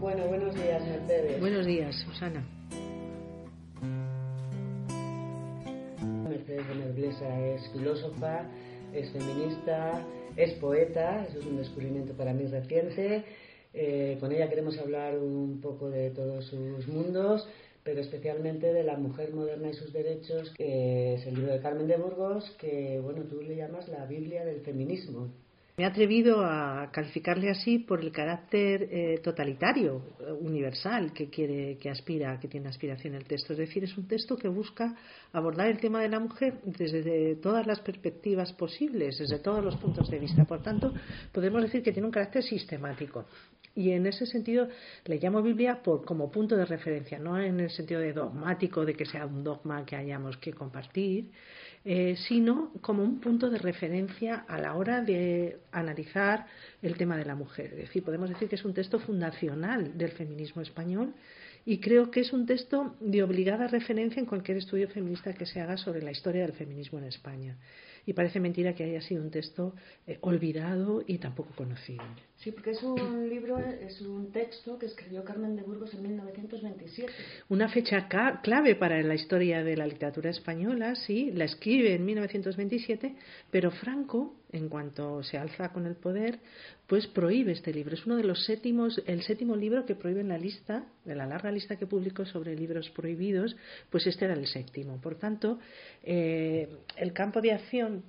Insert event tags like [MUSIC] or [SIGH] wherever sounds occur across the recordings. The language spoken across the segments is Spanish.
Bueno, buenos días, Mercedes. Buenos días, Susana. Mercedes de Nobleza es filósofa, es feminista, es poeta, eso es un descubrimiento para mí reciente. Eh, con ella queremos hablar un poco de todos sus mundos, pero especialmente de la mujer moderna y sus derechos, que es el libro de Carmen de Burgos, que bueno, tú le llamas la Biblia del feminismo. Me he atrevido a calificarle así por el carácter eh, totalitario, eh, universal, que quiere, que aspira, que tiene aspiración el texto. Es decir, es un texto que busca abordar el tema de la mujer desde todas las perspectivas posibles, desde todos los puntos de vista. Por tanto, podemos decir que tiene un carácter sistemático. Y en ese sentido le llamo Biblia por, como punto de referencia, no en el sentido de dogmático, de que sea un dogma que hayamos que compartir, eh, sino como un punto de referencia a la hora de analizar el tema de la mujer. Es decir, podemos decir que es un texto fundacional del feminismo español y creo que es un texto de obligada referencia en cualquier estudio feminista que se haga sobre la historia del feminismo en España y parece mentira que haya sido un texto eh, olvidado y tampoco conocido. Sí, porque es un [CLEARS THROAT] libro, es un texto que escribió Carmen de Burgos en 1927. Una fecha clave para la historia de la literatura española, sí, la escribe en 1927, pero Franco, en cuanto se alza con el poder, pues prohíbe este libro. Es uno de los séptimos, el séptimo libro que prohíbe en la lista, de la larga lista que publicó sobre libros prohibidos, pues este era el séptimo. Por tanto, eh, el campo de acción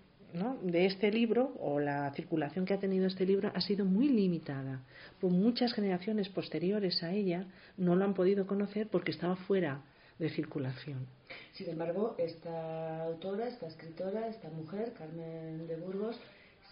de este libro o la circulación que ha tenido este libro ha sido muy limitada. Por muchas generaciones posteriores a ella no lo han podido conocer porque estaba fuera de circulación. Sin embargo, esta autora, esta escritora, esta mujer, Carmen de Burgos,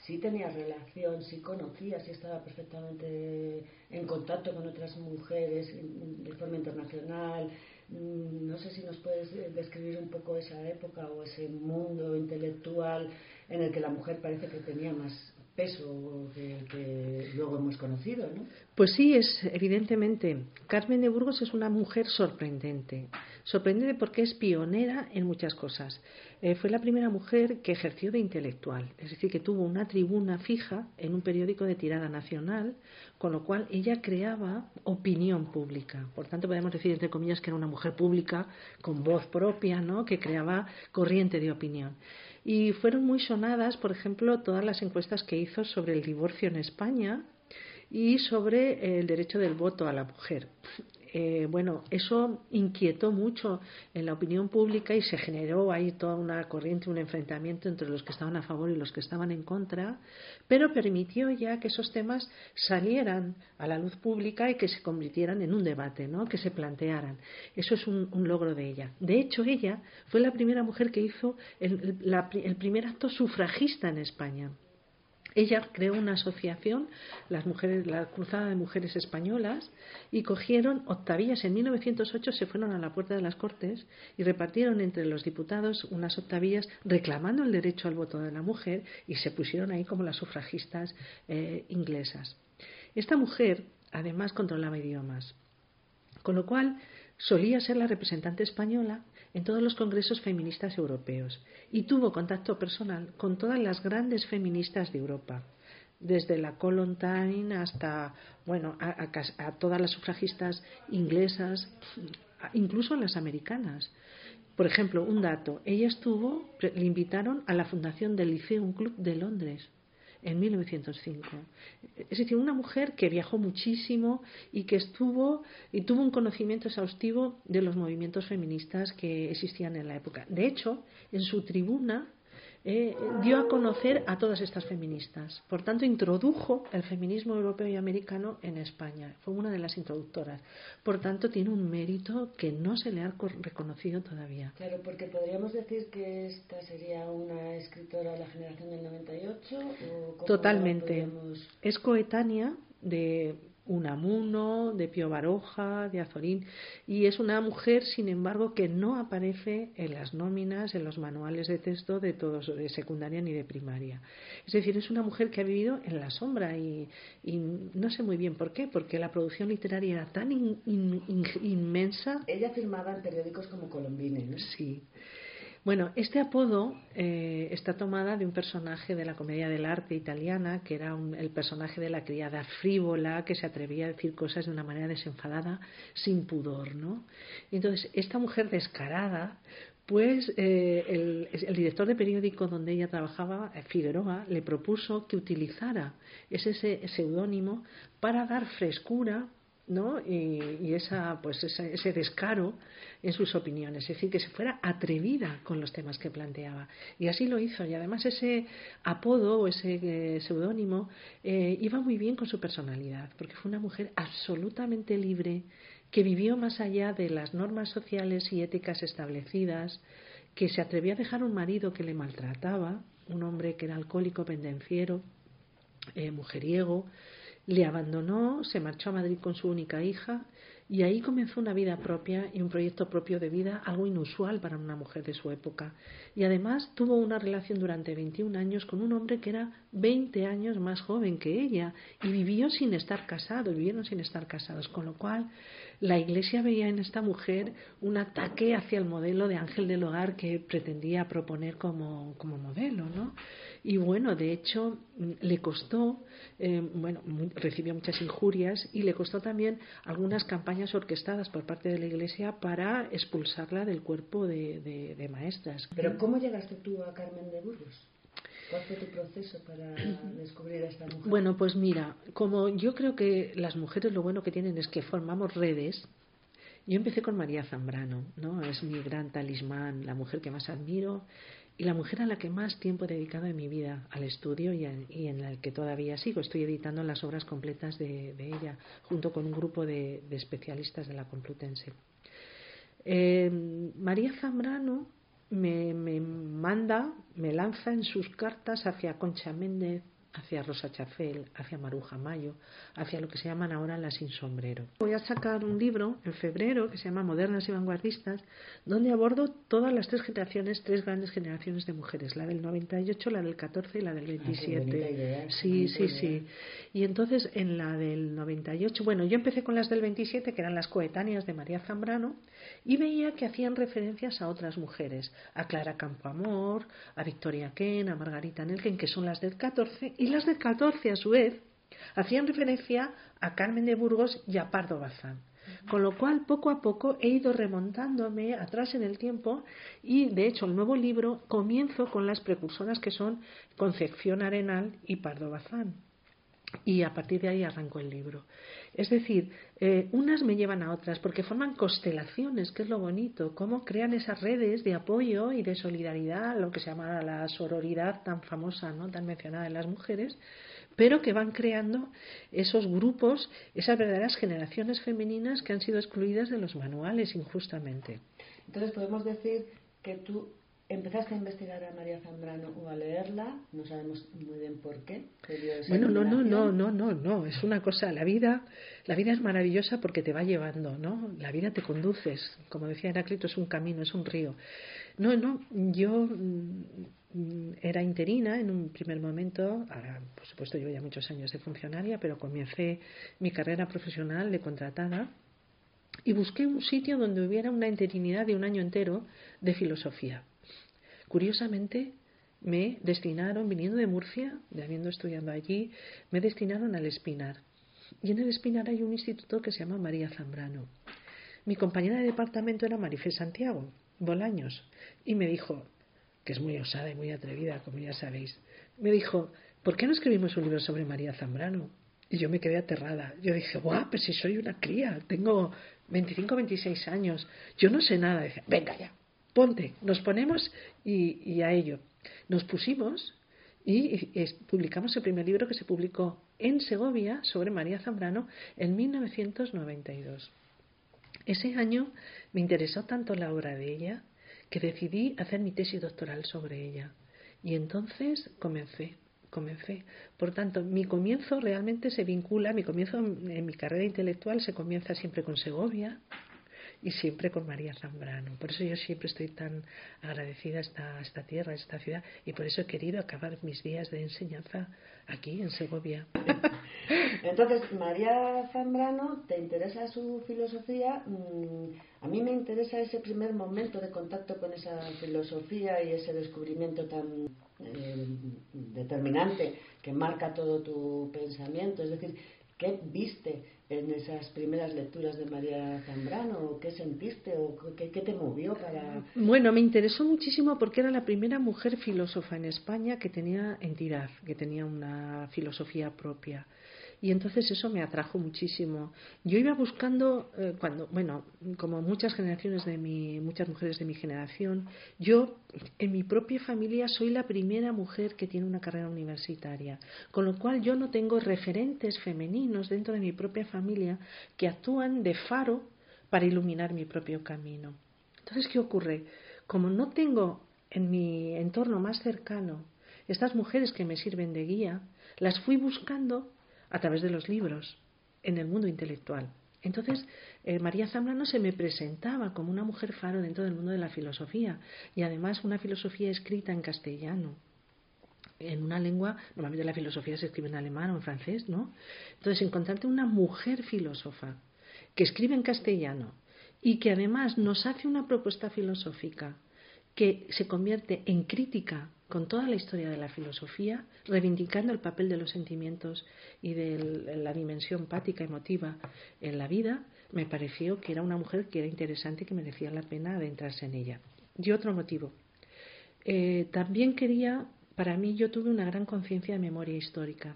sí tenía relación, sí conocía, sí estaba perfectamente en contacto con otras mujeres de forma internacional. Mm, no sé si nos puedes describir un poco esa época o ese mundo intelectual en el que la mujer parece que tenía más peso que el que luego hemos conocido, ¿no? Pues sí, es evidentemente. Carmen de Burgos es una mujer sorprendente. Sorprendente porque es pionera en muchas cosas. Eh, fue la primera mujer que ejerció de intelectual, es decir, que tuvo una tribuna fija en un periódico de tirada nacional, con lo cual ella creaba opinión pública. Por tanto, podemos decir, entre comillas, que era una mujer pública con voz propia, ¿no? que creaba corriente de opinión. Y fueron muy sonadas, por ejemplo, todas las encuestas que hizo sobre el divorcio en España y sobre el derecho del voto a la mujer. Eh, bueno, eso inquietó mucho en la opinión pública y se generó ahí toda una corriente, un enfrentamiento entre los que estaban a favor y los que estaban en contra, pero permitió ya que esos temas salieran a la luz pública y que se convirtieran en un debate, ¿no? que se plantearan. Eso es un, logro de ella. De hecho, ella fue la primera mujer que hizo el primer acto sufragista en España. Ella creó una asociación, las mujeres, la Cruzada de Mujeres Españolas, y cogieron octavillas. En 1908 se fueron a la puerta de las Cortes y repartieron entre los diputados unas octavillas reclamando el derecho al voto de la mujer y se pusieron ahí como las sufragistas eh, inglesas. Esta mujer, además, controlaba idiomas, con lo cual solía ser la representante española en todos los congresos feministas europeos y tuvo contacto personal con todas las grandes feministas de Europa, desde la Colontaine hasta bueno a, todas las sufragistas inglesas, incluso las americanas. Por ejemplo, un dato, ella estuvo, le invitaron a la fundación del Lyceum Club de Londres en 1905. Es decir, una mujer que viajó muchísimo y que estuvo y tuvo un conocimiento exhaustivo de los movimientos feministas que existían en la época. De hecho, en su tribuna eh, dio a conocer a todas estas feministas. Por tanto, introdujo el feminismo europeo y americano en España. Fue una de las introductoras. Por tanto, tiene un mérito que no se le ha reconocido todavía. Claro, porque podríamos decir que esta sería una escritora de la generación del 98. ¿o Totalmente. Es coetánea de Unamuno, de Pío Baroja, de Azorín, y es una mujer, sin embargo, que no aparece en las nóminas, en los manuales de texto de todos, de secundaria ni de primaria. Es decir, es una mujer que ha vivido en la sombra y, no sé muy bien por qué, porque la producción literaria era tan inmensa. Ella firmaba en periódicos como Colombine, ¿no? Sí. Bueno, este apodo eh, está tomada de un personaje de la comedia del arte italiana, que era el personaje de la criada frívola, que se atrevía a decir cosas de una manera desenfadada, sin pudor, ¿no? entonces, esta mujer descarada, pues eh, el, director de periódico donde ella trabajaba, Figueroa, le propuso que utilizara ese seudónimo para dar frescura ¿no? y, esa, pues ese, descaro en sus opiniones, es decir, que se fuera atrevida con los temas que planteaba. Y así lo hizo. Y además ese apodo o ese eh, seudónimo eh, iba muy bien con su personalidad, porque fue una mujer absolutamente libre, que vivió más allá de las normas sociales y éticas establecidas, que se atrevió a dejar un marido que le maltrataba, un hombre que era alcohólico, pendenciero, eh, mujeriego, le abandonó, se marchó a Madrid con su única hija y ahí comenzó una vida propia y un proyecto propio de vida, algo inusual para una mujer de su época. Y además tuvo una relación durante 21 años con un hombre que era 20 años más joven que ella y vivió sin estar casado, vivieron sin estar casados, con lo cual la Iglesia veía en esta mujer un ataque hacia el modelo de ángel del hogar que pretendía proponer como, como modelo, ¿no? Y bueno, de hecho, le costó, eh, bueno, recibió muchas injurias y le costó también algunas campañas orquestadas por parte de la Iglesia para expulsarla del cuerpo de, maestras. Pero ¿cómo llegaste tú a Carmen de Burgos? ¿Cuál fue tu proceso para [CLEARS THROAT] descubrir a esta mujer? Bueno, pues mira, como yo creo que las mujeres lo bueno que tienen es que formamos redes, yo empecé con María Zambrano, ¿no? Es mi gran talismán, la mujer que más admiro y la mujer a la que más tiempo he dedicado en mi vida al estudio y, en la que todavía sigo. Estoy editando las obras completas de, ella junto con un grupo de, especialistas de la Complutense. Eh, María Zambrano me, me, manda, me lanza en sus cartas hacia Concha Méndez, hacia Rosa Chafel, hacia Maruja Mayo, hacia lo que se llaman ahora las sin sombrero. Voy a sacar un libro en febrero que se llama Modernas y Vanguardistas, donde abordo todas las tres generaciones, tres grandes generaciones de mujeres, la del 98, la del 14 y la del 27. Ah, sí, sí, sí. Y entonces en la del 98, bueno, yo empecé con las del 27, que eran las coetáneas de María Zambrano, y veía que hacían referencias a otras mujeres, a Clara Campoamor, a Victoria Ken, a Margarita Nelken, que son las del 14, y las del 14 a su vez hacían referencia a Carmen de Burgos y a Pardo Bazán. Con lo cual, poco a poco he ido remontándome atrás en el tiempo y, de hecho, el nuevo libro comienzo con las precursoras que son Concepción Arenal y Pardo Bazán. Y a partir de ahí arrancó el libro. Es decir, eh, unas me llevan a otras porque forman constelaciones, que es lo bonito, cómo crean esas redes de apoyo y de solidaridad, lo que se llama la sororidad tan famosa, ¿no? tan mencionada en las mujeres, pero que van creando esos grupos, esas verdaderas generaciones femeninas que han sido excluidas de los manuales injustamente. Entonces podemos decir que tú empezaste a investigar a María Zambrano o a leerla, no sabemos muy bien por qué. Bueno, no, no, no, no, no, no, es una cosa, la vida, la vida es maravillosa porque te va llevando, ¿no? La vida te conduces, como decía Heráclito, es un camino, es un río. No, no, yo mm, era interina en un primer momento, ahora por supuesto llevo ya muchos años de funcionaria, pero comencé mi carrera profesional de contratada y busqué un sitio donde hubiera una interinidad de un año entero de filosofía Curiosamente, me destinaron, viniendo de Murcia, de habiendo estudiado allí, me destinaron al Espinar. Y en el Espinar hay un instituto que se llama María Zambrano. Mi compañera de departamento era Marifé Santiago, Bolaños, y me dijo, que es muy osada y muy atrevida, como ya sabéis, me dijo, ¿por qué no escribimos un libro sobre María Zambrano? Y yo me quedé aterrada. Yo dije, guau, pero si soy una cría, tengo 25, 26 años, yo no sé nada. Dije, venga ya, ponte, nos ponemos y, a ello. Nos pusimos y, publicamos el primer libro que se publicó en Segovia sobre María Zambrano en 1992. Ese año me interesó tanto la obra de ella que decidí hacer mi tesis doctoral sobre ella. Y entonces comencé, comencé. Por tanto, mi comienzo realmente se vincula, mi comienzo en mi carrera intelectual se comienza siempre con Segovia, y siempre con María Zambrano. Por eso yo siempre estoy tan agradecida a esta, esta tierra, a esta ciudad, y por eso he querido acabar mis días de enseñanza aquí en Segovia. [LAUGHS] Entonces, María Zambrano, ¿te interesa su filosofía? Mm, a mí me interesa ese primer momento de contacto con esa filosofía y ese descubrimiento tan eh, determinante que marca todo tu pensamiento. Es decir, ¿qué viste en esas primeras lecturas de María Zambrano? ¿Qué sentiste o qué, qué, te movió para...? Bueno, me interesó muchísimo porque era la primera mujer filósofa en España que tenía entidad, que tenía una filosofía propia y entonces eso me atrajo muchísimo. Yo iba buscando, eh, cuando, bueno, como muchas generaciones de mi, muchas mujeres de mi generación, yo en mi propia familia soy la primera mujer que tiene una carrera universitaria, con lo cual yo no tengo referentes femeninos dentro de mi propia familia que actúan de faro para iluminar mi propio camino. Entonces, ¿qué ocurre? Como no tengo en mi entorno más cercano estas mujeres que me sirven de guía, las fui buscando a través de los libros en el mundo intelectual. Entonces, eh, María Zambrano se me presentaba como una mujer faro dentro del mundo de la filosofía y además una filosofía escrita en castellano, en una lengua, normalmente la filosofía se escribe en alemán o en francés, ¿no? Entonces, encontrarte una mujer filósofa que escribe en castellano y que además nos hace una propuesta filosófica que se convierte en crítica con toda la historia de la filosofía, reivindicando el papel de los sentimientos y de la dimensión pática, emotiva en la vida, me pareció que era una mujer que era interesante y que merecía la pena adentrarse en ella. Y otro motivo. Eh, también quería, para mí yo tuve una gran conciencia de memoria histórica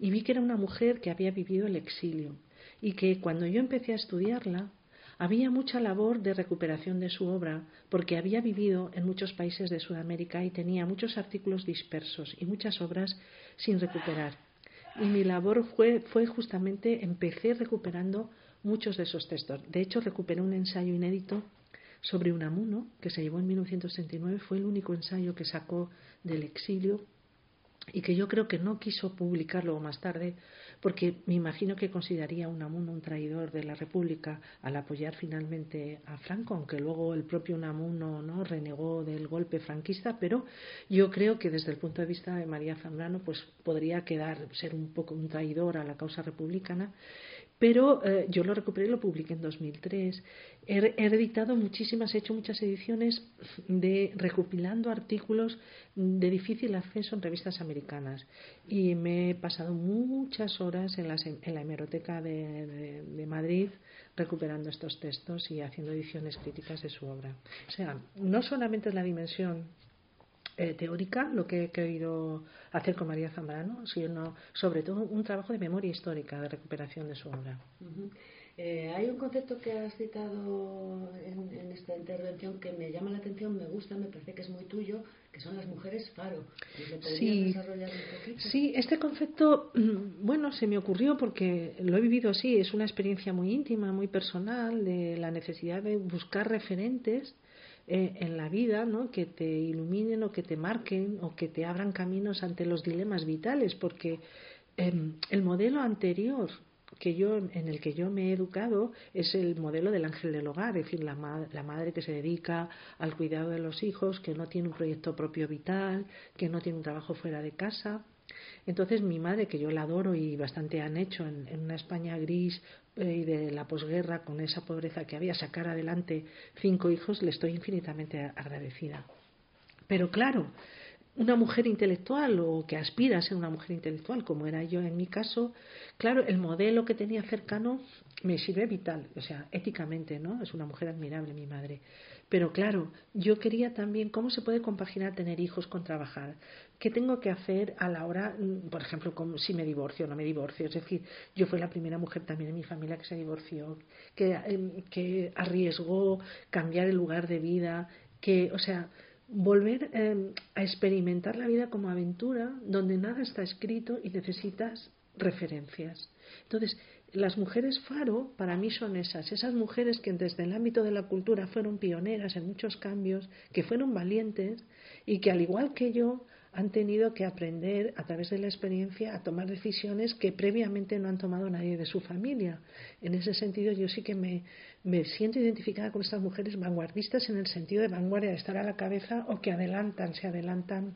y vi que era una mujer que había vivido el exilio y que cuando yo empecé a estudiarla había mucha labor de recuperación de su obra porque había vivido en muchos países de Sudamérica y tenía muchos artículos dispersos y muchas obras sin recuperar. Y mi labor fue, fue justamente, empecé recuperando muchos de esos textos. De hecho, recuperé un ensayo inédito sobre Unamuno, que se llevó en 1969, fue el único ensayo que sacó del exilio y que yo creo que no quiso publicarlo más tarde porque me imagino que consideraría Unamuno un traidor de la República al apoyar finalmente a Franco, aunque luego el propio Unamuno no renegó del golpe franquista, pero yo creo que desde el punto de vista de María Zambrano pues podría quedar ser un poco un traidor a la causa republicana pero eh, yo lo recuperé y lo publiqué en 2003. He, he, editado muchísimas, he hecho muchas ediciones de recopilando artículos de difícil acceso en revistas americanas y me he pasado muchas horas en, en la hemeroteca de, Madrid recuperando estos textos y haciendo ediciones críticas de su obra. O sea, no solamente es la dimensión eh, teórica, lo que he querido hacer con María Zambrano, sino sobre todo un trabajo de memoria histórica, de recuperación de su obra. Uh -huh. eh, hay un concepto que has citado en, en, esta intervención que me llama la atención, me gusta, me parece que es muy tuyo, que son las mujeres faro. Sí, sí, este concepto, bueno, se me ocurrió porque lo he vivido así, es una experiencia muy íntima, muy personal, de la necesidad de buscar referentes eh, en la vida, ¿no? que te iluminen o que te marquen o que te abran caminos ante los dilemas vitales, porque eh, el modelo anterior que yo en el que yo me he educado es el modelo del ángel del hogar, es decir, la, ma la madre que se dedica al cuidado de los hijos, que no tiene un proyecto propio vital, que no tiene un trabajo fuera de casa. Entonces mi madre, que yo la adoro y bastante han hecho en, una España gris eh, y de la posguerra, con esa pobreza que había, sacar adelante cinco hijos, le estoy infinitamente agradecida. Pero claro, una mujer intelectual o que aspira a ser una mujer intelectual, como era yo en mi caso, claro, el modelo que tenía cercano me sirve vital, o sea, éticamente, ¿no? Es una mujer admirable mi madre. Pero claro, yo quería también cómo se puede compaginar tener hijos con trabajar. ¿Qué tengo que hacer a la hora, mm, por ejemplo, como si me divorcio o no me divorcio? Es decir, yo fui la primera mujer también en mi familia que se divorció, que, eh, que arriesgó cambiar el lugar de vida, que, o sea, volver eh, a experimentar la vida como aventura donde nada está escrito y necesitas referencias. Entonces, las mujeres faro para mí son esas, esas mujeres que desde el ámbito de la cultura fueron pioneras en muchos cambios, que fueron valientes y que al igual que yo han tenido que aprender a través de la experiencia a tomar decisiones que previamente no han tomado nadie de su familia. En ese sentido, yo sí que me, me siento identificada con estas mujeres vanguardistas en el sentido de vanguardia, de estar a la cabeza o que adelantan, se adelantan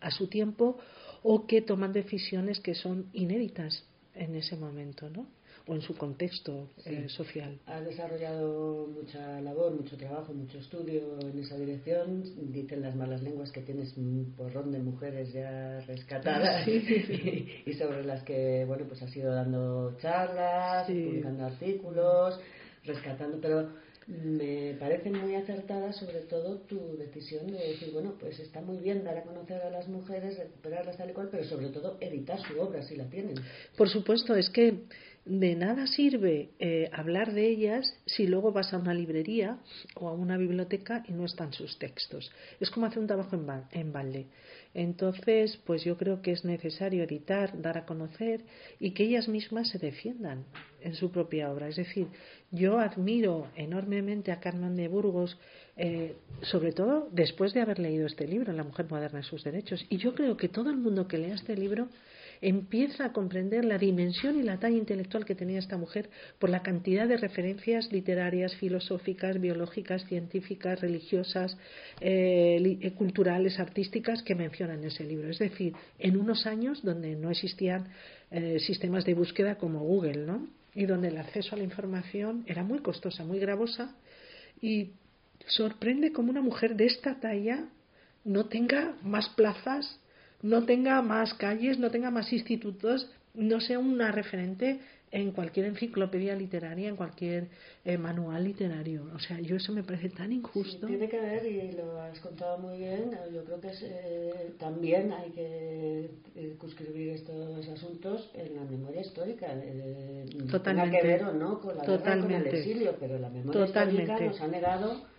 a su tiempo o que toman decisiones que son inéditas en ese momento, ¿no? O en su contexto eh, social. Ha desarrollado mucha labor, mucho trabajo, mucho estudio en esa dirección. Dicen las malas lenguas que tienes un porrón de mujeres ya rescatadas [LAUGHS] y, sobre las que bueno pues has ido dando charlas, publicando artículos, rescatando, pero me parece muy acertada sobre todo tu decisión de decir, bueno, pues está muy bien dar a conocer a las mujeres, recuperarlas tal y cual, pero sobre todo editar su obra si la tienen. Por supuesto, es que de nada sirve eh, hablar de ellas si luego vas a una librería o a una biblioteca y no están sus textos. Es como hacer un trabajo en, en balde. Entonces, pues yo creo que es necesario editar, dar a conocer y que ellas mismas se defiendan en su propia obra. Es decir, yo admiro enormemente a Carmen de Burgos, eh, sobre todo después de haber leído este libro, La mujer moderna y sus derechos. Y yo creo que todo el mundo que lea este libro empieza a comprender la dimensión y la talla intelectual que tenía esta mujer por la cantidad de referencias literarias, filosóficas, biológicas, científicas, religiosas, eh, eh, culturales, artísticas que menciona en ese libro. Es decir, en unos años donde no existían eh, sistemas de búsqueda como Google, ¿no? Y donde el acceso a la información era muy costosa, muy gravosa y sorprende cómo una mujer de esta talla no tenga más plazas no tenga más calles, no tenga más institutos, no sea una referente en cualquier enciclopedia literaria, en cualquier eh, manual literario. O sea, yo eso me parece tan injusto. tiene que ver, y lo has contado muy bien, yo creo que eh, también hay que eh, conscribir estos asuntos en la memoria histórica. Totalmente. Tenga que ver o no con la Totalmente. con el exilio, pero la memoria histórica nos ha negado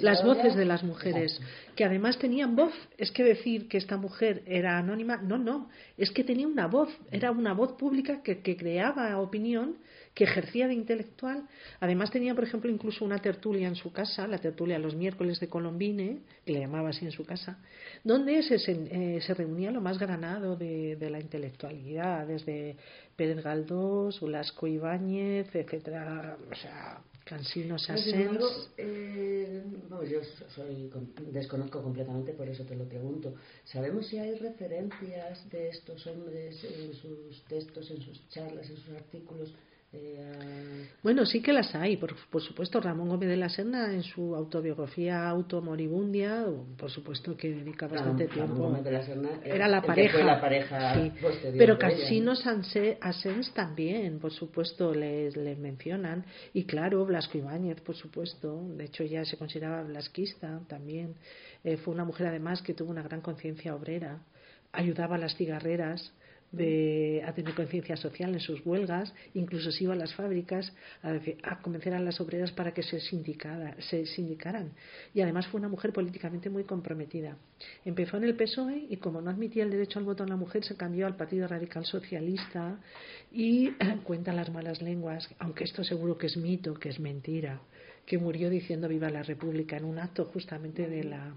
las voces de las mujeres, que además tenían voz. Es que decir que esta mujer era anónima, no, no, es que tenía una voz, era una voz pública que, que creaba opinión, que ejercía de intelectual. Además tenía, por ejemplo, incluso una tertulia en su casa, la tertulia los miércoles de Colombine, que le llamaba así en su casa, donde se, eh, se reunía lo más granado de, de, la intelectualidad, desde Pérez Galdós, Ulasco Ibáñez, etcétera, o sea, Cansinos Asens. Eh, yo soy, desconozco completamente, por eso te lo pregunto. ¿Sabemos si hay referencias de estos hombres en sus textos, en sus charlas, en sus artículos? Eh, bueno, sí que las hay, por, supuesto. Ramón Gómez de la Serna, en su autobiografía Automoribundia, por supuesto que dedica bastante tiempo. era la pareja. Pero Casinos Asens también, por supuesto, les, les mencionan. Y claro, Blasco Ibáñez, por supuesto. De hecho, ya se consideraba blasquista también. Eh, fue una mujer, además, que tuvo una gran conciencia obrera. Ayudaba a las cigarreras de, a tener conciencia social en sus huelgas, incluso se iba a las fábricas a, convencer a las obreras para que se, se sindicaran. Y además fue una mujer políticamente muy comprometida. Empezó en el PSOE y como no admitía el derecho al voto a la mujer, se cambió al Partido Radical Socialista y [CLEARS THROAT] cuenta las malas lenguas, aunque esto seguro que es mito, que es mentira, que murió diciendo viva la República en un acto justamente de la...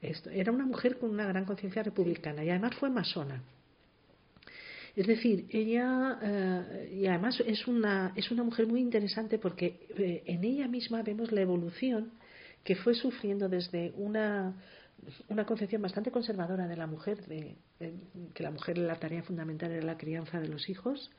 Esto. Era una mujer con una gran conciencia republicana y además fue masona. Es decir, ella, eh, y además es una, es una mujer muy interesante porque eh, en ella misma vemos la evolución que fue sufriendo desde una, una concepción bastante conservadora de la mujer, de, que la mujer la tarea fundamental era la crianza de los hijos,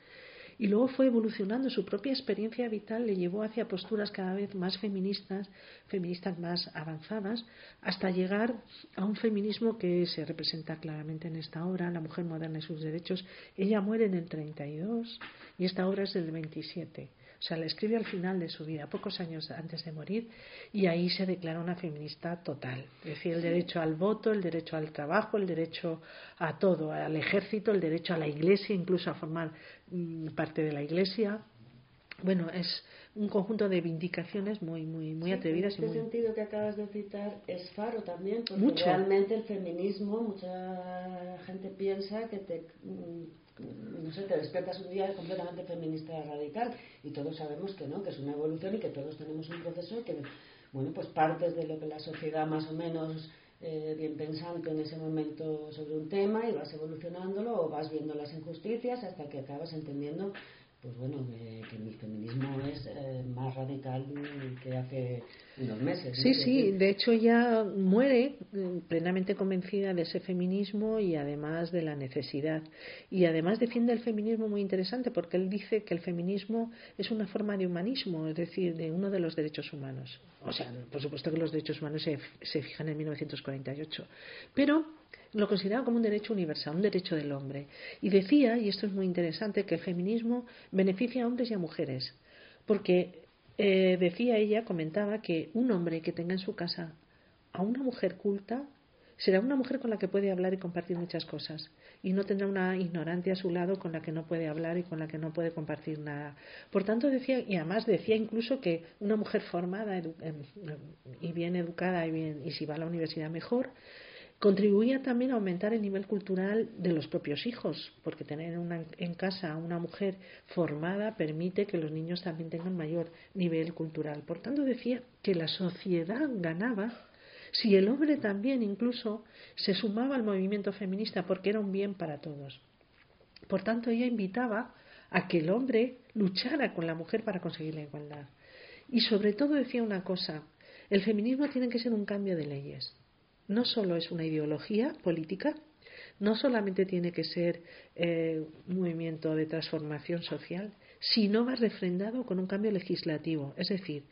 y luego fue evolucionando. Su propia experiencia vital le llevó hacia posturas cada vez más feministas, feministas más avanzadas, hasta llegar a un feminismo que se representa claramente en esta obra, La mujer moderna y sus derechos. Ella muere en el 32 y esta obra es del 27. O sea, la escribe al final de su vida, pocos años antes de morir, y ahí se declara una feminista total. Es decir, el derecho al voto, el derecho al trabajo, el derecho a todo, al ejército, el derecho a la iglesia, incluso a formar mm, parte de la iglesia. Bueno, es un conjunto de vindicaciones muy muy muy atrevidas en este sentido que acabas de citar es faro también porque realmente el feminismo mucha gente piensa que te mm, no sé, te despiertas un día completamente feminista radical y todos sabemos que no, que es una evolución y que todos tenemos un proceso que, bueno, pues partes de lo que la sociedad más o menos eh, bien pensante en ese momento sobre un tema y vas evolucionándolo o vas viendo las injusticias hasta que acabas entendiendo pues bueno, que el feminismo es eh, más radical que hace unos meses. Sí, sí, de hecho ya muere eh, plenamente convencida de ese feminismo y además de la necesidad. Y además defiende el feminismo muy interesante porque él dice que el feminismo es una forma de humanismo, es decir, de uno de los derechos humanos. O sea, por supuesto que los derechos humanos se, se fijan en 1948. Pero lo consideraba como un derecho universal, un derecho del hombre. Y decía, y esto es muy interesante, que el feminismo beneficia a hombres y a mujeres, porque eh, decía ella, comentaba que un hombre que tenga en su casa a una mujer culta será una mujer con la que puede hablar y compartir muchas cosas y no tendrá una ignorante a su lado con la que no puede hablar y con la que no puede compartir nada. Por tanto decía y además decía incluso que una mujer formada em, y bien educada y bien y si va a la universidad mejor Contribuía también a aumentar el nivel cultural de los propios hijos, porque tener en casa a una mujer formada permite que los niños también tengan mayor nivel cultural. Por tanto, decía que la sociedad ganaba si el hombre también incluso se sumaba al movimiento feminista, porque era un bien para todos. Por tanto, ella invitaba a que el hombre luchara con la mujer para conseguir la igualdad. Y sobre todo decía una cosa, el feminismo tiene que ser un cambio de leyes no solo es una ideología política, no solamente tiene que ser eh, un movimiento de transformación social, sino va refrendado con un cambio legislativo. Es decir,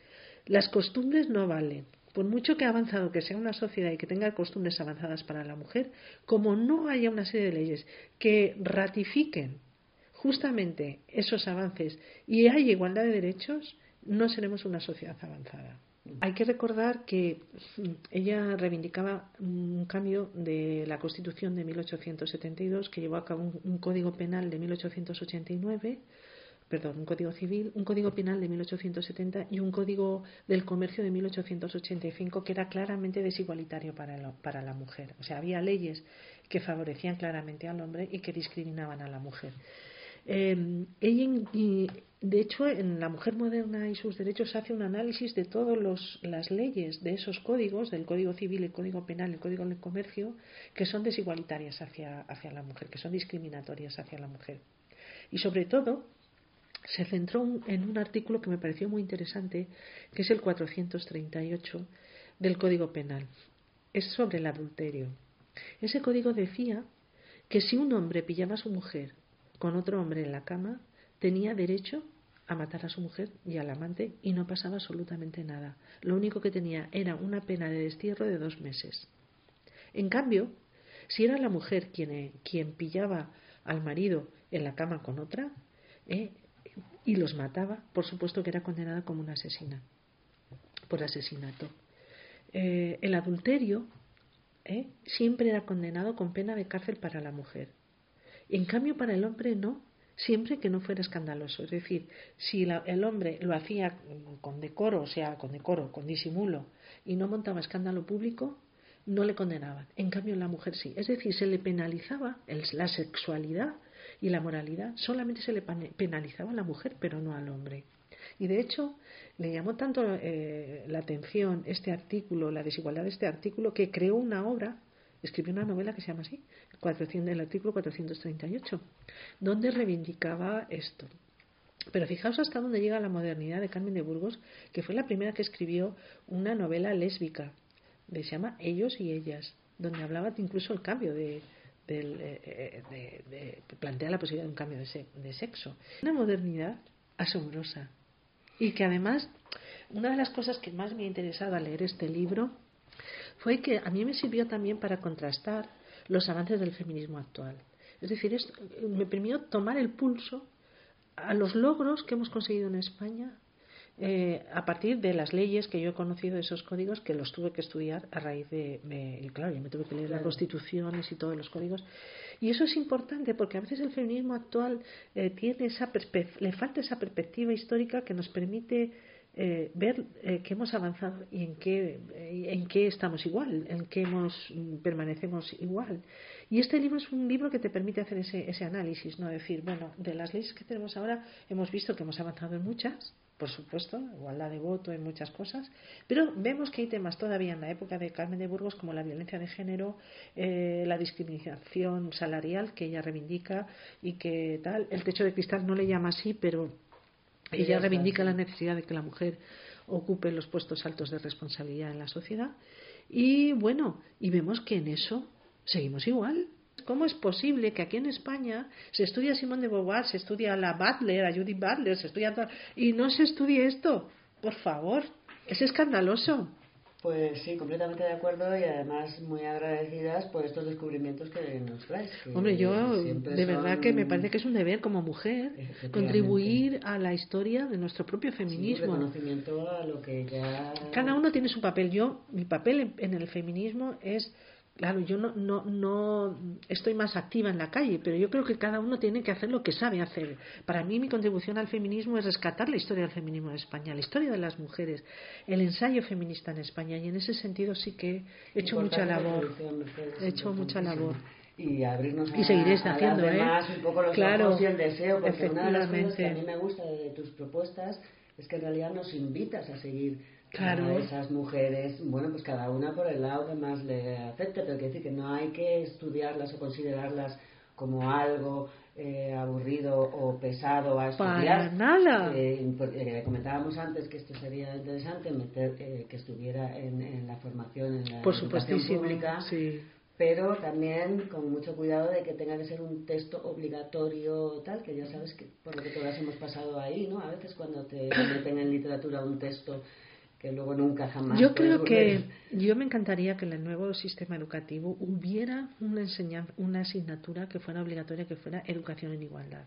las costumbres no valen. Por mucho que ha avanzado que sea una sociedad y que tenga costumbres avanzadas para la mujer, como no haya una serie de leyes que ratifiquen justamente esos avances y haya igualdad de derechos, no seremos una sociedad avanzada. Hay que recordar que mm, ella reivindicaba un cambio de la Constitución de 1872 que llevó a cabo un, Código Penal de 1889 perdón, un código civil, un código penal de 1870 y un código del comercio de 1885 que era claramente desigualitario para, para la mujer. O sea, había leyes que favorecían claramente al hombre y que discriminaban a la mujer. Eh, ella, de hecho, en La mujer moderna y sus derechos hace un análisis de todas las leyes de esos códigos, del Código Civil, el Código Penal, el Código del Comercio, que son desigualitarias hacia, hacia la mujer, que son discriminatorias hacia la mujer. Y sobre todo, se centró en un artículo que me pareció muy interesante, que es el 438 del Código Penal. Es sobre el adulterio. Ese código decía que si un hombre pillaba a su mujer con otro hombre en la cama, tenía derecho a matar a su mujer y al amante y no pasaba absolutamente nada. Lo único que tenía era una pena de destierro de dos meses. En cambio, si era la mujer quien, quien pillaba al marido en la cama con otra eh, y los mataba, por supuesto que era condenada como una asesina por asesinato. Eh, el adulterio eh, siempre era condenado con pena de cárcel para la mujer. En cambio, para el hombre no, siempre que no fuera escandaloso. Es decir, si el hombre lo hacía con decoro, o sea, con decoro, con disimulo, y no montaba escándalo público, no le condenaban. En cambio, la mujer sí. Es decir, se le penalizaba la sexualidad y la moralidad, solamente se le penalizaba a la mujer, pero no al hombre. Y de hecho, le llamó tanto eh, la atención este artículo, la desigualdad de este artículo, que creó una obra escribió una novela que se llama así, el artículo 438, donde reivindicaba esto. Pero fijaos hasta dónde llega la modernidad de Carmen de Burgos, que fue la primera que escribió una novela lésbica, que se llama Ellos y Ellas, donde hablaba incluso el cambio de, eh, de, plantea la posibilidad de un cambio de, de sexo. Una modernidad asombrosa. Y que además, una de las cosas que más me ha interesado al leer este libro fue que a mí me sirvió también para contrastar los avances del feminismo actual. Es decir, esto me permitió tomar el pulso a los logros que hemos conseguido en España eh, a partir de las leyes que yo he conocido, de esos códigos, que los tuve que estudiar a raíz de. Me, claro, yo me tuve que leer las constituciones y todos los códigos. Y eso es importante porque a veces el feminismo actual eh, tiene esa le falta esa perspectiva histórica que nos permite eh, ver eh, que hemos avanzado y en qué, eh, en qué estamos igual, en qué hemos, mm, permanecemos igual. Y este libro es un libro que te permite hacer ese, ese análisis, ¿no? Decir, bueno, de las leyes que tenemos ahora hemos visto que hemos avanzado en muchas, por supuesto, igualdad de voto en muchas cosas, pero vemos que hay temas todavía en la época de Carmen de Burgos como la violencia de género, eh, la discriminación salarial que ella reivindica y que tal, el techo de cristal no le llama así, pero ella reivindica la necesidad de que la mujer ocupe los puestos altos de responsabilidad en la sociedad y bueno, y vemos que en eso seguimos igual. ¿Cómo es posible que aquí en España se estudia a Simón de Beauvoir, se estudia a la Butler, a Judith Butler, se estudia y no se estudie esto? Por favor, es escandaloso. Pues sí, completamente de acuerdo y además muy agradecidas por estos descubrimientos que nos traes. Hombre, yo de verdad que me parece que es un deber como mujer contribuir a la historia de nuestro propio feminismo. Sí, reconocimiento a lo que ya. Cada uno tiene su papel. Yo, mi papel en el feminismo es Claro, yo no, no, no estoy más activa en la calle, pero yo creo que cada uno tiene que hacer lo que sabe hacer. Para mí mi contribución al feminismo es rescatar la historia del feminismo en España, la historia de las mujeres, el ensayo feminista en España y en ese sentido sí que he hecho mucha labor. He hecho mucha labor y abrirnos y seguiréis haciendo, ¿eh? un poco los claro, ojos y el deseo porque una de las cosas que a mí me gusta de tus propuestas es que en realidad nos invitas a seguir claro. esas mujeres, bueno, pues cada una por el lado que más le afecte, pero quiere decir que no hay que estudiarlas o considerarlas como algo eh, aburrido o pesado a estudiar. Para nada. Eh, eh, comentábamos antes que esto sería interesante meter que estuviera en, la formación en la por educación pública. Sí. Pero también con mucho cuidado de que tenga que ser un texto obligatorio tal, que ya sabes que por lo que todas hemos pasado ahí, ¿no? A veces cuando te meten en literatura un texto que luego nunca jamás. Yo creo que yo me encantaría que en el nuevo sistema educativo hubiera una enseñanza, una asignatura que fuera obligatoria, que fuera educación en igualdad.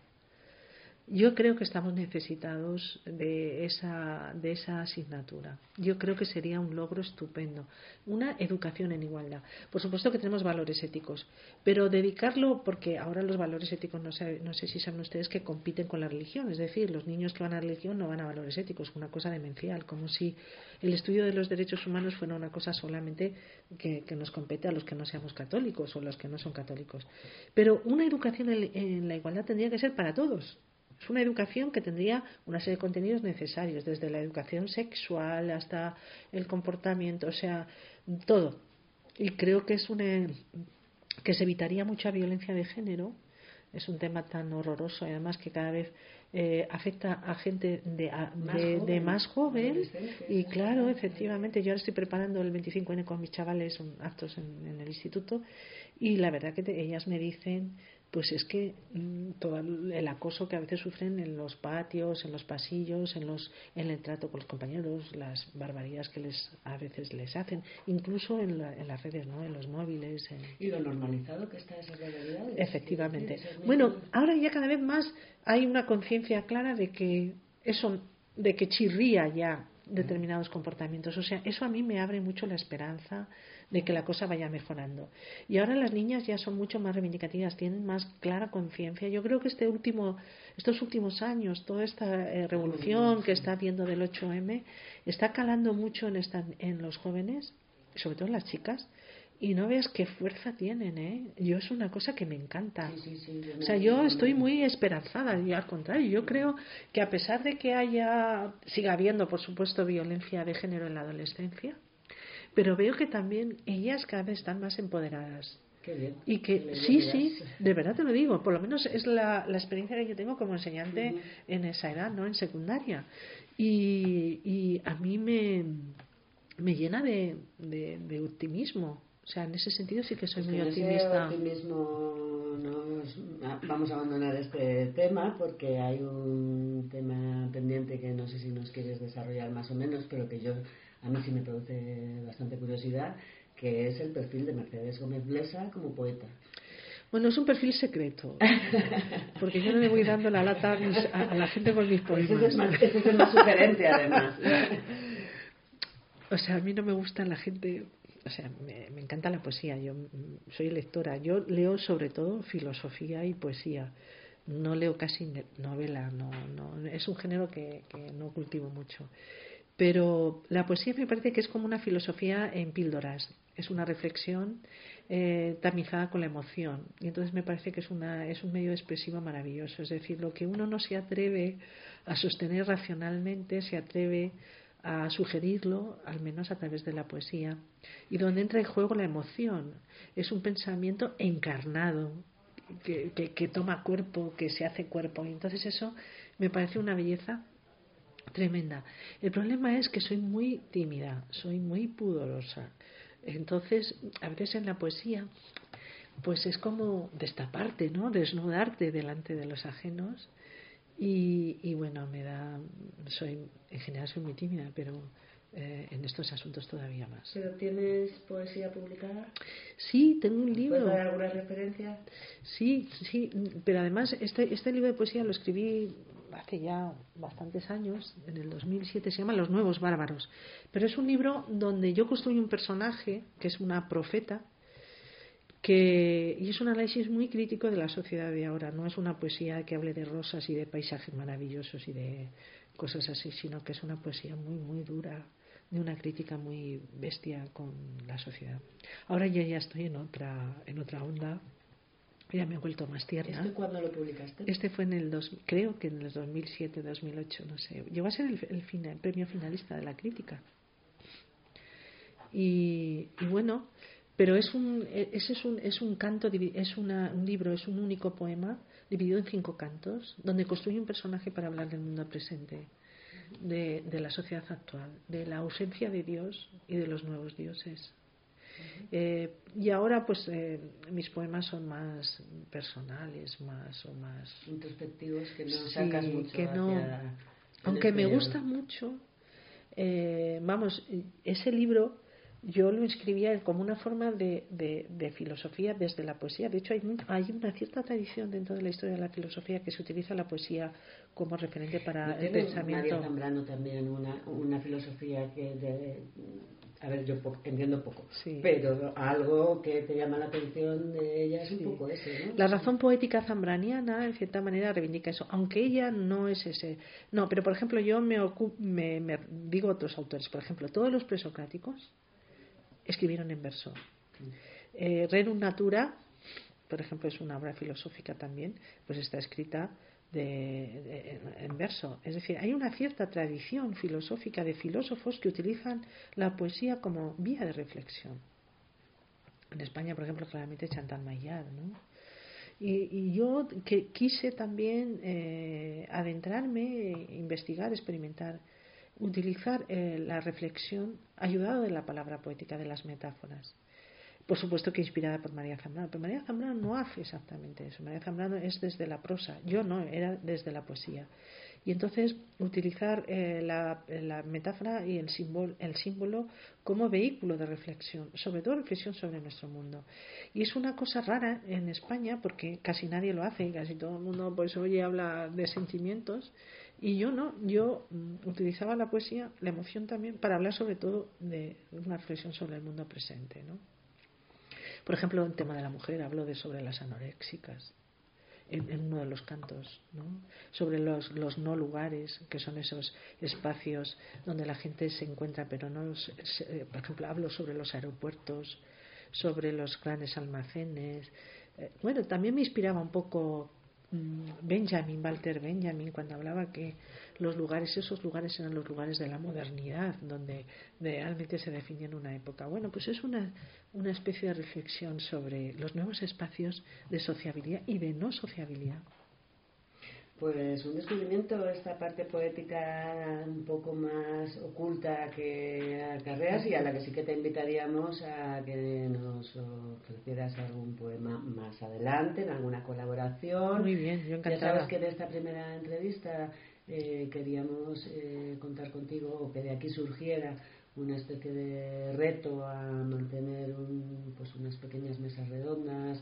Yo creo que estamos necesitados de esa, de esa asignatura. Yo creo que sería un logro estupendo. Una educación en igualdad. Por supuesto que tenemos valores éticos, pero dedicarlo, porque ahora los valores éticos, no sé, no sé si saben ustedes, que compiten con la religión. Es decir, los niños que van a religión no van a valores éticos, una cosa demencial, como si el estudio de los derechos humanos fuera una cosa solamente que, nos compete a los que no seamos católicos o los que no son católicos. Pero una educación en la igualdad tendría que ser para todos es una educación que tendría una serie de contenidos necesarios, desde la educación sexual hasta el comportamiento, o sea, todo. Y creo que es una que se evitaría mucha violencia de género. Es un tema tan horroroso, además que cada vez eh, afecta a gente de, de, más joven y claro, efectivamente, yo ahora estoy preparando el 25N con mis chavales, actos en, el instituto y la verdad que ellas me dicen pues es que mm, todo el acoso que a veces sufren en los patios, en los pasillos, en los en el trato con los compañeros, las barbaridades que les a veces les hacen, incluso en, las redes, ¿no? En los móviles. Y lo normalizado que está esa realidad. Efectivamente. Bueno, ahora ya cada vez más hay una conciencia clara de que eso, de que chirría ya determinados comportamientos. O sea, eso a mí me abre mucho la esperanza de que la cosa vaya mejorando. Y ahora las niñas ya son mucho más reivindicativas, tienen más clara conciencia. Yo creo que este último, estos últimos años, toda esta eh, revolución que está habiendo del 8M, está calando mucho en, esta, en los jóvenes, sobre todo en las chicas, y no veas qué fuerza tienen, ¿eh? Yo es una cosa que me encanta. o sea, yo estoy muy esperanzada y al contrario, yo creo que a pesar de que haya, siga habiendo, por supuesto, violencia de género en la adolescencia, pero veo que también ellas cada vez están más empoderadas. Y que sí, sí, de verdad te lo digo, por lo menos es la, la experiencia que yo tengo como enseñante en esa edad, ¿no? En secundaria. Y, y a mí me, me llena de, de, optimismo. O sea, en ese sentido sí que soy muy optimista. optimismo vamos a abandonar este tema porque hay un tema pendiente que no sé si nos quieres desarrollar más o menos, pero que yo a mí sí me produce bastante curiosidad, que es el perfil de Mercedes Gómez Blesa como poeta. Bueno, es un perfil secreto, [LAUGHS] porque yo no le voy dando la lata a, la gente con mis poemas. Ese es, más, ese es más sugerente, además. o sea, a mí no me gusta la gente, o sea, me, me, encanta la poesía, yo soy lectora, yo leo sobre todo filosofía y poesía, no leo casi novela, no, no, es un género que, que no cultivo mucho Pero la poesía me parece que es como una filosofía en píldoras, es una reflexión eh, tamizada con la emoción. Y entonces me parece que es, una, es un medio expresivo maravilloso. Es decir, lo que uno no se atreve a sostener racionalmente, se atreve a sugerirlo, al menos a través de la poesía. Y donde entra en juego la emoción. Es un pensamiento encarnado, que, que, toma cuerpo, que se hace cuerpo. Y entonces eso me parece una belleza tremenda. El problema es que soy muy tímida, soy muy pudorosa. Entonces, a veces en la poesía, pues es como destaparte, ¿no? Desnudarte delante de los ajenos. Y, y bueno, me da, soy, en general soy muy tímida, pero eh, en estos asuntos todavía más. ¿Pero tienes poesía publicada? Sí, tengo un libro. ¿Puedes dar alguna referencia? Sí, sí, pero además este, este libro de poesía lo escribí hace ya bastantes años, en el 2007, se llama Los Nuevos Bárbaros. Pero es un libro donde yo construyo un personaje que es una profeta que, y es un análisis muy crítico de la sociedad de ahora. No es una poesía que hable de rosas y de paisajes maravillosos y de cosas así, sino que es una poesía muy, muy dura, de una crítica muy bestia con la sociedad. Ahora yo ya estoy en otra, en otra onda, ya me he vuelto más tierna. ¿Este cuándo lo publicaste? Este fue en el dos, creo que en el 2007, 2008, no sé. Llegó a ser el, el, premio finalista de la crítica. Y, y, bueno, pero es un, ese es un, es un canto, es una, un libro, es un único poema dividido en cinco cantos, donde construye un personaje para hablar del mundo presente de, de la sociedad actual, de la ausencia de Dios y de los nuevos dioses. Eh, y ahora, pues, eh, mis poemas son más personales, más o más introspectivos, que no sacas mucho que no, aunque me gusta mucho. Eh, vamos, ese libro yo lo inscribía como una forma de, de, filosofía desde la poesía. De hecho, hay, hay, una cierta tradición dentro de la historia de la filosofía que se utiliza la poesía como referente para el pensamiento. María Zambrano también una, una filosofía que de, a ver, yo entiendo poco, pero algo que te llama la atención de ella es un poco ese, ¿no? La razón poética zambraniana, en cierta manera, reivindica eso, aunque ella no es ese. No, pero por ejemplo, yo me, me, me digo otros autores, por ejemplo, todos los presocráticos escribieron en verso. Eh, Renum Natura, por ejemplo, es una obra filosófica también, pues está escrita de, en verso. Es decir, hay una cierta tradición filosófica de filósofos que utilizan la poesía como vía de reflexión. En España, por ejemplo, claramente Chantal Maillard, ¿no? Y, yo que quise también eh, adentrarme, investigar, experimentar, utilizar eh, la reflexión ayudado de la palabra poética, de las metáforas. Por supuesto que inspirada por María Zambrano, pero María Zambrano no hace exactamente eso. María Zambrano es desde la prosa, yo no, era desde la poesía. Y entonces utilizar eh, la, metáfora y el símbolo, el símbolo como vehículo de reflexión, sobre todo reflexión sobre nuestro mundo. Y es una cosa rara en España porque casi nadie lo hace, casi todo el mundo pues oye habla de sentimientos y yo no, yo mm, utilizaba la poesía, la emoción también, para hablar sobre todo de una reflexión sobre el mundo presente, ¿no? Por ejemplo, en tema de la mujer hablo de sobre las anoréxicas en, uno de los cantos, ¿no? sobre los, los, no lugares, que son esos espacios donde la gente se encuentra, pero no, eh, por ejemplo, hablo sobre los aeropuertos, sobre los grandes almacenes. Eh, bueno, también me inspiraba un poco Benjamin, Walter Benjamin, cuando hablaba que los lugares, esos lugares eran los lugares de la modernidad, donde realmente se definían una época. Bueno, pues es una, una especie de reflexión sobre los nuevos espacios de sociabilidad y de no sociabilidad. Pues un descubrimiento, esta parte poética un poco más oculta que acarreas y a la que sí que te invitaríamos a que nos ofrecieras algún poema más adelante, en alguna colaboración. Muy bien, yo encantada. Ya sabes que en esta primera entrevista eh, queríamos eh, contar contigo o que de aquí surgiera una especie de reto a mantener pues unas pequeñas mesas redondas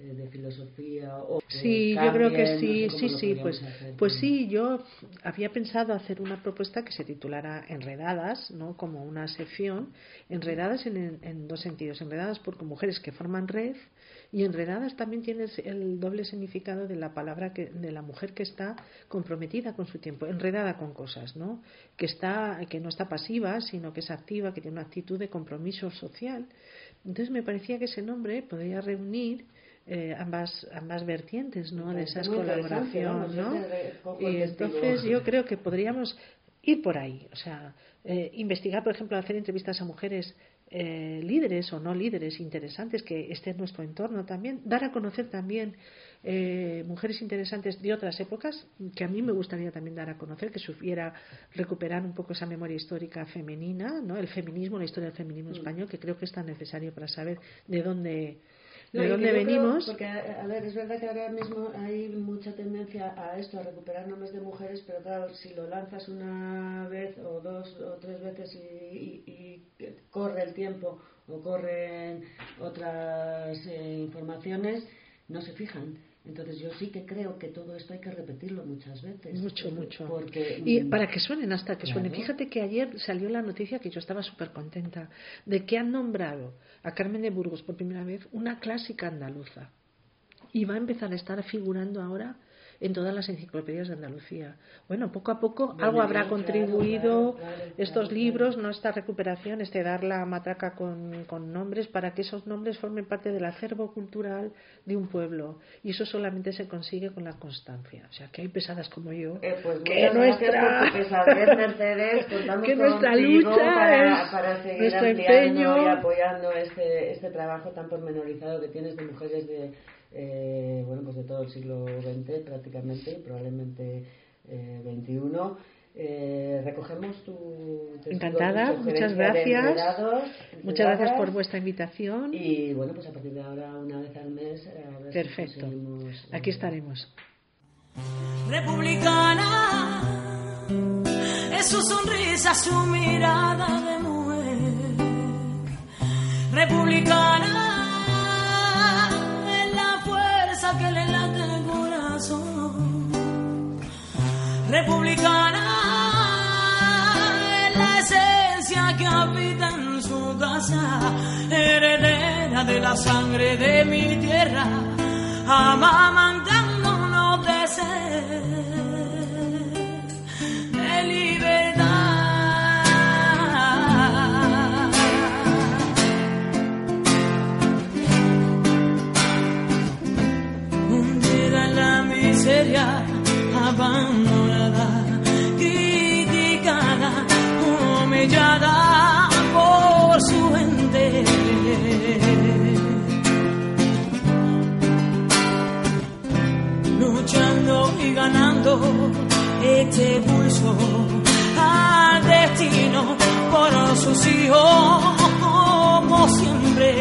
de filosofía o sí yo creo que sí sí sí pues pues sí yo había pensado hacer una propuesta que se titulara enredadas no como una sección enredadas en, en dos sentidos enredadas por mujeres que forman red Y enredadas también tiene el doble significado de la palabra que, de la mujer que está comprometida con su tiempo, enredada con cosas, ¿no? Que está, que no está pasiva, sino que es activa, que tiene una actitud de compromiso social. Entonces me parecía que ese nombre podría reunir eh, ambas ambas vertientes ¿no? de esa colaboración ¿no? y entonces yo creo que podríamos ir por ahí o sea eh, investigar por ejemplo hacer entrevistas a mujeres eh, líderes o no líderes interesantes que estén en nuestro entorno también, dar a conocer también eh, mujeres interesantes de otras épocas, que a mí me gustaría también dar a conocer, que supiera recuperar un poco esa memoria histórica femenina, ¿no? el feminismo, la historia del feminismo mm. español, que creo que es tan necesario para saber de dónde ¿De dónde venimos? porque, a ver, es verdad que ahora mismo hay mucha tendencia a esto, a recuperar nombres de mujeres, pero claro, si lo lanzas una vez o dos o tres veces y, corre el tiempo o corren otras eh, informaciones, no se fijan. Entonces yo sí que creo que todo esto hay que repetirlo muchas veces. Mucho, mucho. Porque, y para que suenen, hasta que suenen. Fíjate que ayer salió la noticia que yo estaba súper contenta de que han nombrado a Carmen de Burgos por primera vez una clásica andaluza. Y va a empezar a estar figurando ahora en todas las enciclopedias de Andalucía. Bueno, poco a poco algo habrá contribuido estos libros, no esta recuperación, este dar la matraca con, con, nombres para que esos nombres formen parte del acervo cultural de un pueblo. Y eso solamente se consigue con la constancia. O sea, que hay pesadas como yo, eh, pues que nuestra, Mercedes, [LAUGHS] que nuestra lucha para, para seguir ampliando y apoyando este, este trabajo tan pormenorizado que tienes de mujeres de eh, bueno, pues de todo el siglo XX prácticamente, probablemente eh, XXI. Eh, recogemos tu encantada muchas gracias. muchas gracias por vuestra invitación. Y bueno pues a partir de ahora una vez al mes a ver perfecto. aquí estaremos. Republicana es su sonrisa su mirada de mujer. Republicana que le late el corazón. Republicana es la esencia que habita en su casa, heredera de la sangre de mi tierra, amamantándonos de ser. Abandonada, criticada, humillada por su gente. Luchando y ganando este pulso al destino por sus hijos como siempre.